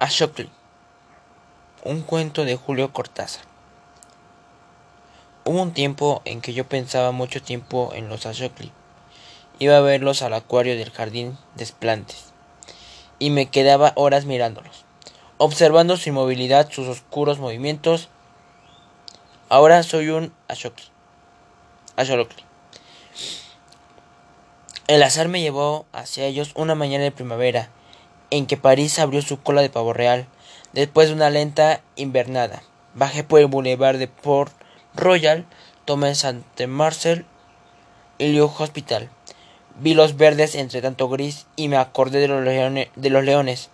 Ashokli. Un cuento de Julio Cortázar. Hubo un tiempo en que yo pensaba mucho tiempo en los Ashokli. Iba a verlos al acuario del jardín de Esplantes y me quedaba horas mirándolos, observando su inmovilidad, sus oscuros movimientos. Ahora soy un Ashokli. Ashokli. El azar me llevó hacia ellos una mañana de primavera en que París abrió su cola de pavo real después de una lenta invernada. Bajé por el boulevard de Port Royal, tomé Saint Marcel y Liu Hospital. Vi los verdes entre tanto gris y me acordé de los, leones, de los leones.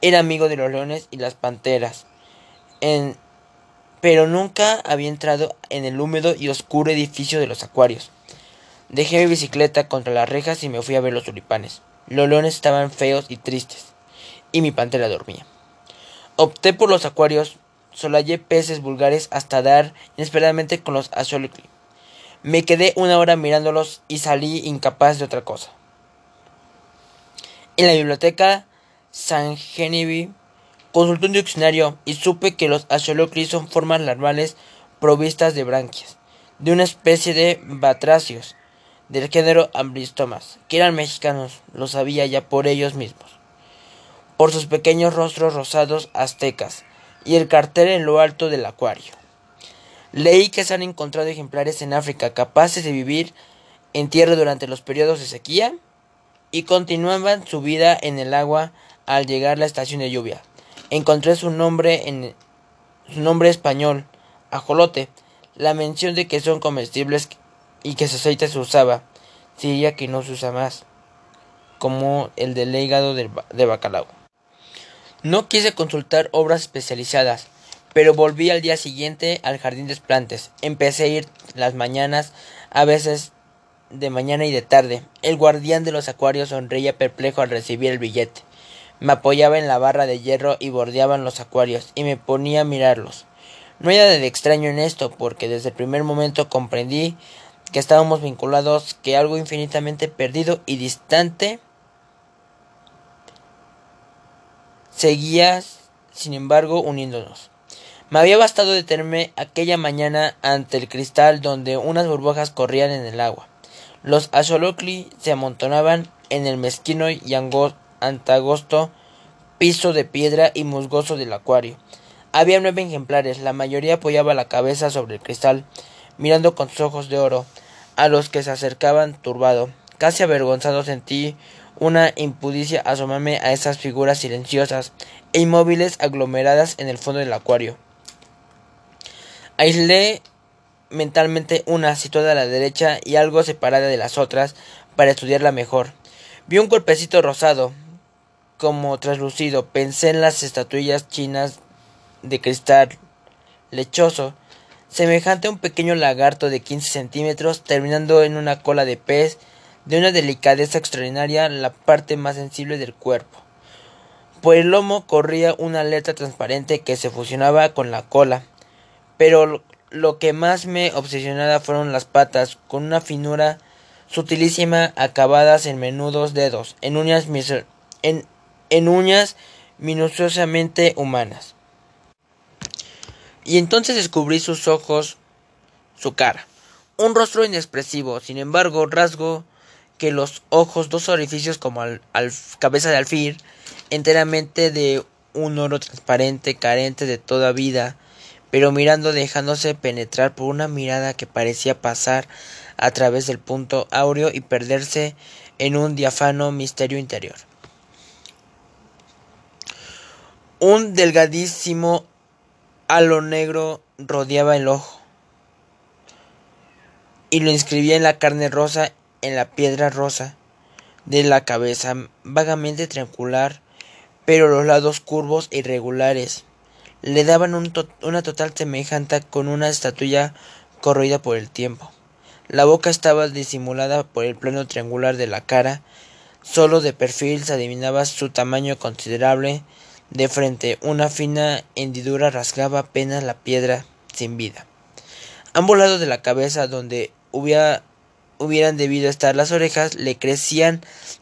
Era amigo de los leones y las panteras. En, pero nunca había entrado en el húmedo y oscuro edificio de los acuarios. Dejé mi bicicleta contra las rejas y me fui a ver los tulipanes. Los leones estaban feos y tristes y mi pantera dormía. Opté por los acuarios, solayé peces vulgares hasta dar inesperadamente con los Azolicli. Me quedé una hora mirándolos y salí incapaz de otra cosa. En la biblioteca San Genevieve consulté un diccionario y supe que los Azolicli son formas larvales provistas de branquias, de una especie de batracios del género Amblistomas, que eran mexicanos, lo sabía ya por ellos mismos por sus pequeños rostros rosados aztecas y el cartel en lo alto del acuario. Leí que se han encontrado ejemplares en África capaces de vivir en tierra durante los periodos de sequía y continuaban su vida en el agua al llegar la estación de lluvia. Encontré su nombre en su nombre español, ajolote, la mención de que son comestibles y que su aceite se usaba, diría que no se usa más, como el del hígado de bacalao. No quise consultar obras especializadas, pero volví al día siguiente al jardín de plantes. Empecé a ir las mañanas, a veces de mañana y de tarde. El guardián de los acuarios sonreía perplejo al recibir el billete. Me apoyaba en la barra de hierro y bordeaban los acuarios, y me ponía a mirarlos. No hay nada de extraño en esto, porque desde el primer momento comprendí que estábamos vinculados, que algo infinitamente perdido y distante seguía, sin embargo, uniéndonos. Me había bastado detenerme aquella mañana ante el cristal donde unas burbujas corrían en el agua. Los axolotli se amontonaban en el mezquino y antagosto piso de piedra y musgoso del acuario. Había nueve ejemplares, la mayoría apoyaba la cabeza sobre el cristal, mirando con sus ojos de oro a los que se acercaban turbado. Casi avergonzado sentí una impudicia asomarme a esas figuras silenciosas e inmóviles aglomeradas en el fondo del acuario. Aislé mentalmente una situada a la derecha y algo separada de las otras para estudiarla mejor. Vi un cuerpecito rosado, como traslucido. Pensé en las estatuillas chinas de cristal lechoso, semejante a un pequeño lagarto de 15 centímetros, terminando en una cola de pez de una delicadeza extraordinaria la parte más sensible del cuerpo. Por el lomo corría una aleta transparente que se fusionaba con la cola, pero lo que más me obsesionaba fueron las patas, con una finura sutilísima acabadas en menudos dedos, en uñas, en, en uñas minuciosamente humanas. Y entonces descubrí sus ojos, su cara, un rostro inexpresivo, sin embargo, rasgo que los ojos, dos orificios como al, cabeza de alfil, enteramente de un oro transparente, carente de toda vida, pero mirando dejándose penetrar por una mirada que parecía pasar a través del punto áureo y perderse en un diafano misterio interior. Un delgadísimo halo negro rodeaba el ojo y lo inscribía en la carne rosa en la piedra rosa de la cabeza vagamente triangular, pero los lados curvos e irregulares le daban una total semejanza con una estatuilla corroída por el tiempo. La boca estaba disimulada por el plano triangular de la cara, solo de perfil se adivinaba su tamaño considerable, de frente una fina hendidura rasgaba apenas la piedra sin vida. ambos lados de la cabeza, donde hubiera hubieran debido estar las orejas, le crecían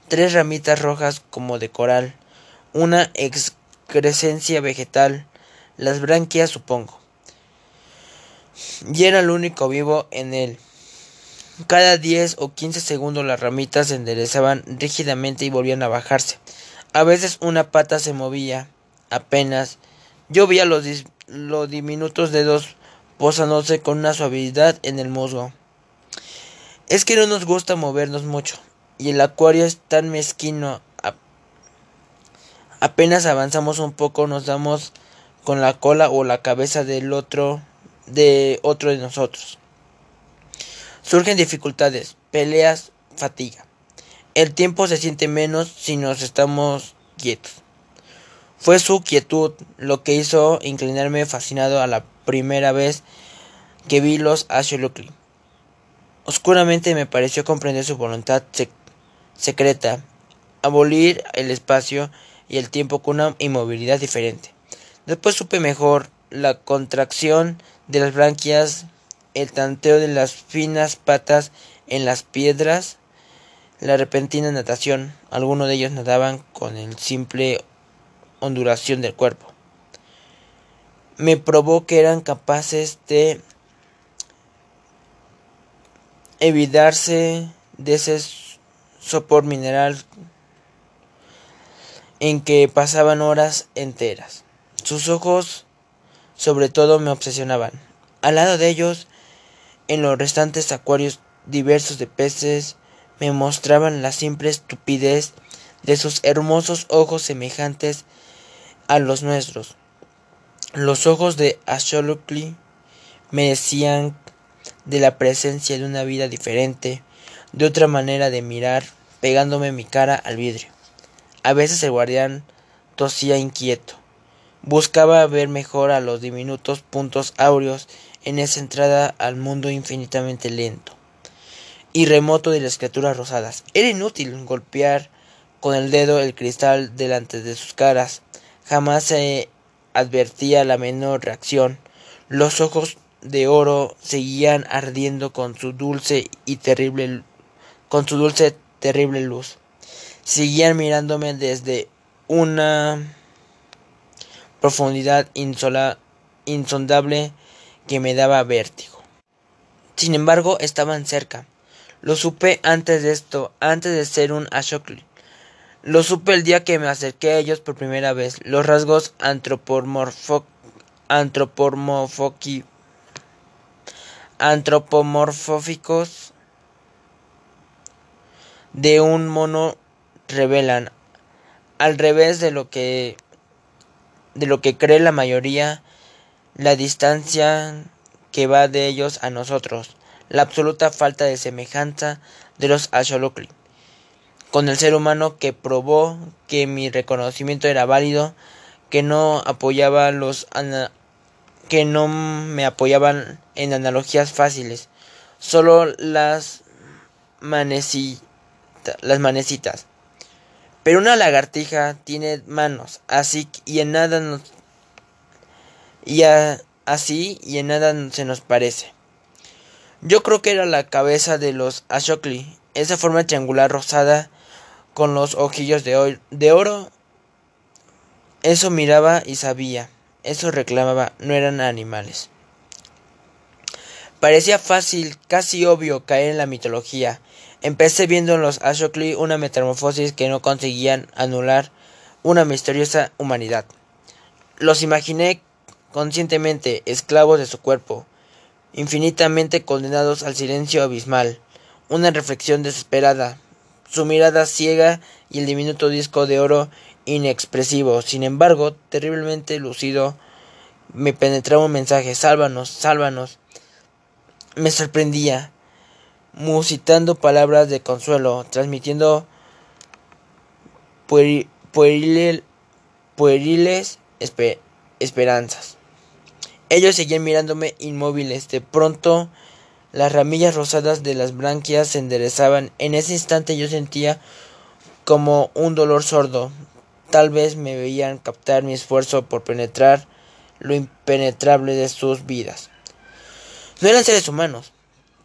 tres ramitas rojas como de coral, una excrescencia vegetal, las branquias supongo. Y era el único vivo en él. Cada 10 o 15 segundos las ramitas se enderezaban rígidamente y volvían a bajarse. A veces una pata se movía, apenas. Yo veía los, los diminutos dedos posándose con una suavidad en el musgo. Es que no nos gusta movernos mucho, y el acuario es tan mezquino. apenas avanzamos un poco nos damos con la cola o la cabeza del otro de otro de nosotros. Surgen dificultades, peleas, fatiga. El tiempo se siente menos si nos estamos quietos. Fue su quietud lo que hizo inclinarme fascinado a la primera vez que vi los Asholukli. Oscuramente me pareció comprender su voluntad secreta, abolir el espacio y el tiempo con una inmovilidad diferente. Después supe mejor la contracción de las branquias, el tanteo de las finas patas en las piedras, la repentina natación. Algunos de ellos nadaban con el simple ondulación del cuerpo. Me probó que eran capaces de evitarse de ese sopor mineral en que pasaban horas enteras. Sus ojos sobre todo me obsesionaban. Al lado de ellos, en los restantes acuarios diversos de peces, me mostraban la simple estupidez de sus hermosos ojos semejantes a los nuestros. Los ojos de Asholukli me decían de la presencia de una vida diferente, de otra manera de mirar, pegándome mi cara al vidrio. A veces el guardián tosía inquieto. Buscaba ver mejor a los diminutos puntos áureos en esa entrada al mundo infinitamente lento y remoto de las criaturas rosadas. Era inútil golpear con el dedo el cristal delante de sus caras. Jamás se advertía la menor reacción. Los ojos de oro seguían ardiendo con su dulce y terrible con su dulce terrible luz. Seguían mirándome desde una profundidad insondable que me daba vértigo. Sin embargo, estaban cerca. Lo supe antes de esto, antes de ser un Ashokli. Lo supe el día que me acerqué a ellos por primera vez. Los rasgos antropomorfóficos de un mono revelan, al revés de lo que de lo que cree la mayoría, la distancia que va de ellos a nosotros, la absoluta falta de semejanza de los Asholokli con el ser humano que probó que mi reconocimiento era válido, que no apoyaba los que no me apoyaban en analogías fáciles, solo las las manecitas. Pero una lagartija tiene manos, así y en nada nos y así y en nada se nos parece. Yo creo que era la cabeza de los Ashokli, esa forma triangular rosada con los ojillos de, de oro. Eso miraba y sabía, eso reclamaba, no eran animales. Parecía fácil, casi obvio caer en la mitología, Empecé viendo en los Ashokli una metamorfosis que no conseguían anular una misteriosa humanidad. Los imaginé conscientemente esclavos de su cuerpo, infinitamente condenados al silencio abismal, una reflexión desesperada, su mirada ciega y el diminuto disco de oro inexpresivo, sin embargo, terriblemente lucido, me penetraba un mensaje, sálvanos, sálvanos. Me sorprendía, musitando palabras de consuelo, transmitiendo pueriles esperanzas. Ellos seguían mirándome inmóviles. De pronto, las ramillas rosadas de las branquias se enderezaban. En ese instante yo sentía como un dolor sordo. Tal vez me veían captar mi esfuerzo por penetrar lo impenetrable de sus vidas. No eran seres humanos,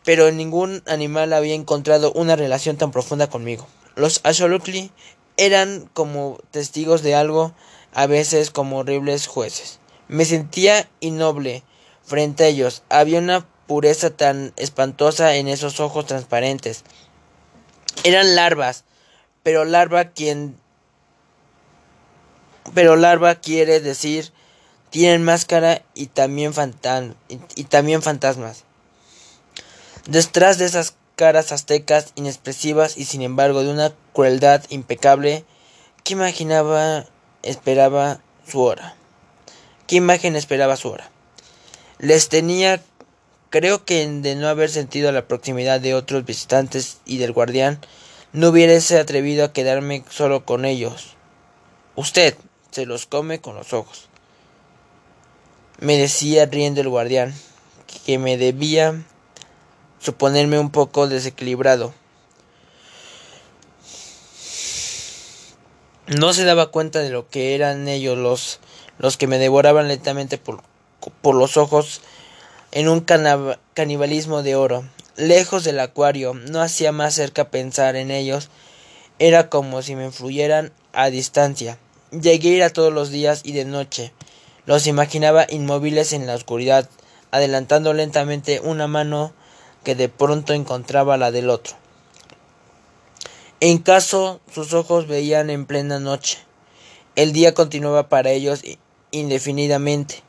pero ningún animal había encontrado una relación tan profunda conmigo. Los Asholukli eran como testigos de algo a veces como horribles jueces. Me sentía innoble frente a ellos. Había una pureza tan espantosa en esos ojos transparentes. Eran larvas, pero larva quien pero larva quiere decir tienen máscara y también, y también fantasmas. Detrás de esas caras aztecas inexpresivas y sin embargo de una crueldad impecable, ¿qué imaginaba esperaba su hora? ¿Qué imagen esperaba su hora? Les tenía, creo que de no haber sentido la proximidad de otros visitantes y del guardián, no hubiese atrevido a quedarme solo con ellos. Usted se los come con los ojos. Me decía riendo el guardián que me debía suponerme un poco desequilibrado. No se daba cuenta de lo que eran ellos los, los que me devoraban lentamente por, por los ojos en un canibalismo de oro. Lejos del acuario, no hacía más cerca pensar en ellos. Era como si me influyeran a distancia. Llegué a ir a todos los días y de noche. Los imaginaba inmóviles en la oscuridad, adelantando lentamente una mano que de pronto encontraba la del otro. En caso sus ojos veían en plena noche. El día continuaba para ellos indefinidamente.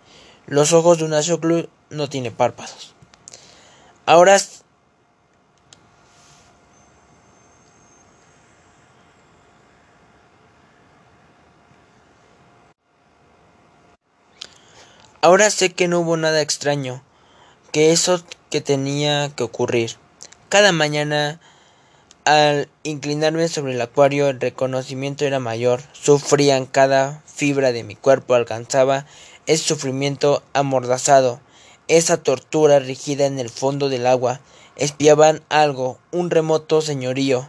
Los ojos de un Ashoklu no tienen párpados. Ahora Ahora sé que no hubo nada extraño, que eso que tenía que ocurrir. Cada mañana, al inclinarme sobre el acuario, el reconocimiento era mayor. Sufrían cada fibra de mi cuerpo, alcanzaba ese sufrimiento amordazado, esa tortura rígida en el fondo del agua. Espiaban algo, un remoto señorío,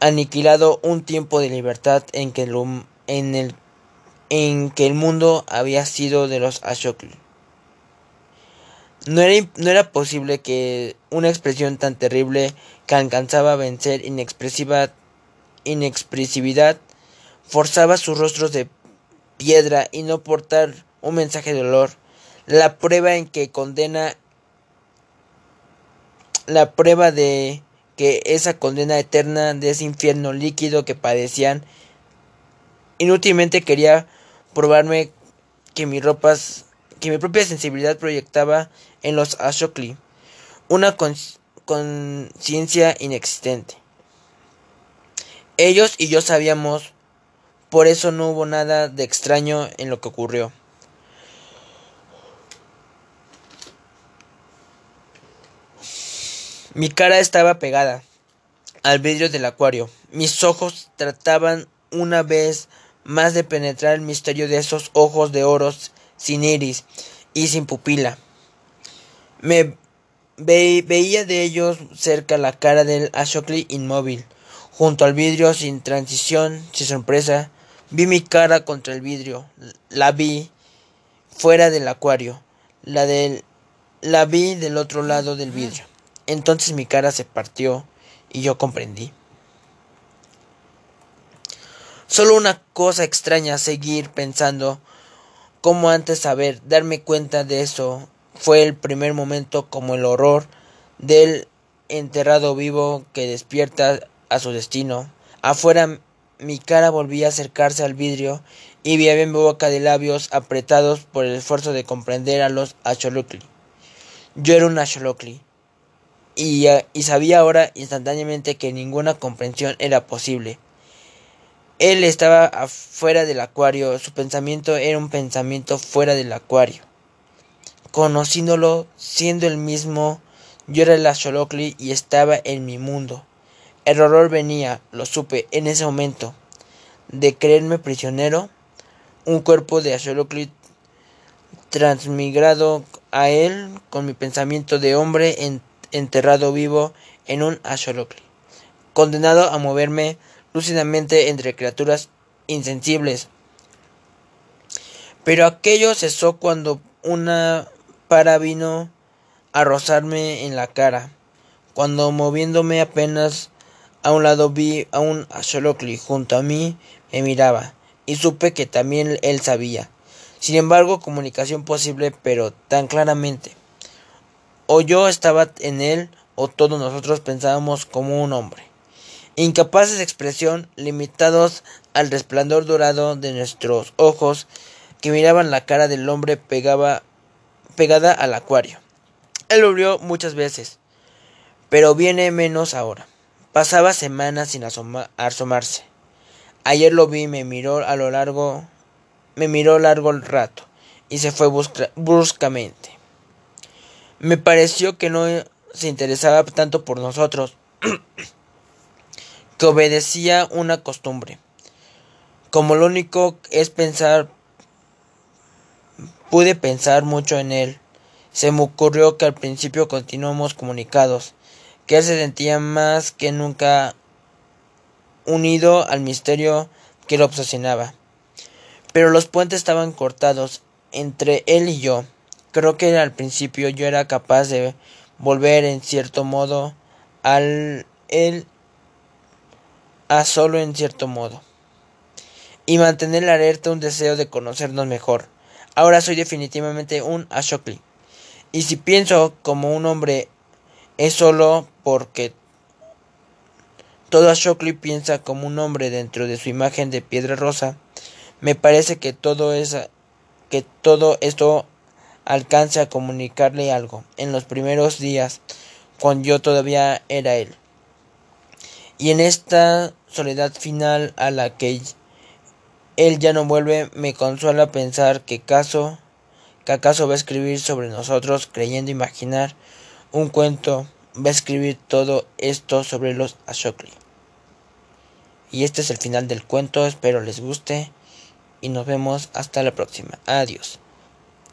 aniquilado un tiempo de libertad en que, en el en que el mundo había sido de los Ashokli. No era, no era posible que una expresión tan terrible que alcanzaba a vencer inexpresiva, inexpresividad forzaba sus rostros de piedra y no portar un mensaje de dolor. La prueba en que condena la prueba de que esa condena eterna de ese infierno líquido que padecían inútilmente quería probarme que mi ropas que mi propia sensibilidad proyectaba en los Ashokli una conciencia inexistente. Ellos y yo sabíamos, por eso no hubo nada de extraño en lo que ocurrió. Mi cara estaba pegada al vidrio del acuario. Mis ojos trataban una vez más de penetrar el misterio de esos ojos de oros sin iris y sin pupila. Me veía de ellos cerca la cara del Ashokli inmóvil, junto al vidrio sin transición, sin sorpresa. Vi mi cara contra el vidrio, la vi fuera del acuario, la la vi del otro lado del vidrio. Entonces mi cara se partió y yo comprendí. Solo una cosa extraña seguir pensando como antes saber, darme cuenta de eso fue el primer momento como el horror del enterrado vivo que despierta a su destino. Afuera mi cara volvía a acercarse al vidrio y vi mi boca de labios apretados por el esfuerzo de comprender a los Acholocli. Yo era un Acholocli y sabía ahora instantáneamente que ninguna comprensión era posible. Él estaba afuera del acuario, su pensamiento era un pensamiento fuera del acuario. Conociéndolo, siendo el mismo, yo era el Asholokli y estaba en mi mundo. El horror venía, lo supe en ese momento, de creerme prisionero, un cuerpo de Asholokli transmigrado a él con mi pensamiento de hombre enterrado vivo en un Asholokli, condenado a moverme lúcidamente entre criaturas insensibles. Pero aquello cesó cuando una para vino a rozarme en la cara, cuando moviéndome apenas a un lado vi a un Axolotl junto a mí me miraba. y supe que también él sabía. Sin embargo, comunicación posible, pero tan claramente. O yo estaba en él, o todos nosotros pensábamos como un hombre. Incapaces de expresión, limitados al resplandor dorado de nuestros ojos, que miraban la cara del hombre pegada al acuario. Él lo vio muchas veces, pero viene menos ahora. Pasaba semanas sin asomarse. Ayer lo vi, me miró a lo largo, me miró largo el rato y se fue bruscamente. Me pareció que no se interesaba tanto por nosotros, que obedecía una costumbre. Como lo único es pensar, pude pensar mucho en él. Se me ocurrió que al principio continuamos comunicados, que él se sentía más que nunca unido al misterio que lo obsesionaba. Pero los puentes estaban cortados entre él y yo. Creo que al principio yo era capaz de volver en cierto modo al él a solo en cierto modo y mantener alerta un deseo de conocernos mejor. Ahora soy definitivamente un Ashokli. Y si pienso como un hombre es solo porque todo Ashokli piensa como un hombre dentro de su imagen de piedra rosa. Me parece que todo es que todo esto alcance a comunicarle algo en los primeros días cuando yo todavía era él. Y en esta soledad final a la que él ya no vuelve, me consuela pensar que caso que acaso va a escribir sobre nosotros creyendo imaginar un cuento, va a escribir todo esto sobre los Ashokli. Y este es el final del cuento, espero les guste y nos vemos hasta la próxima. Adiós.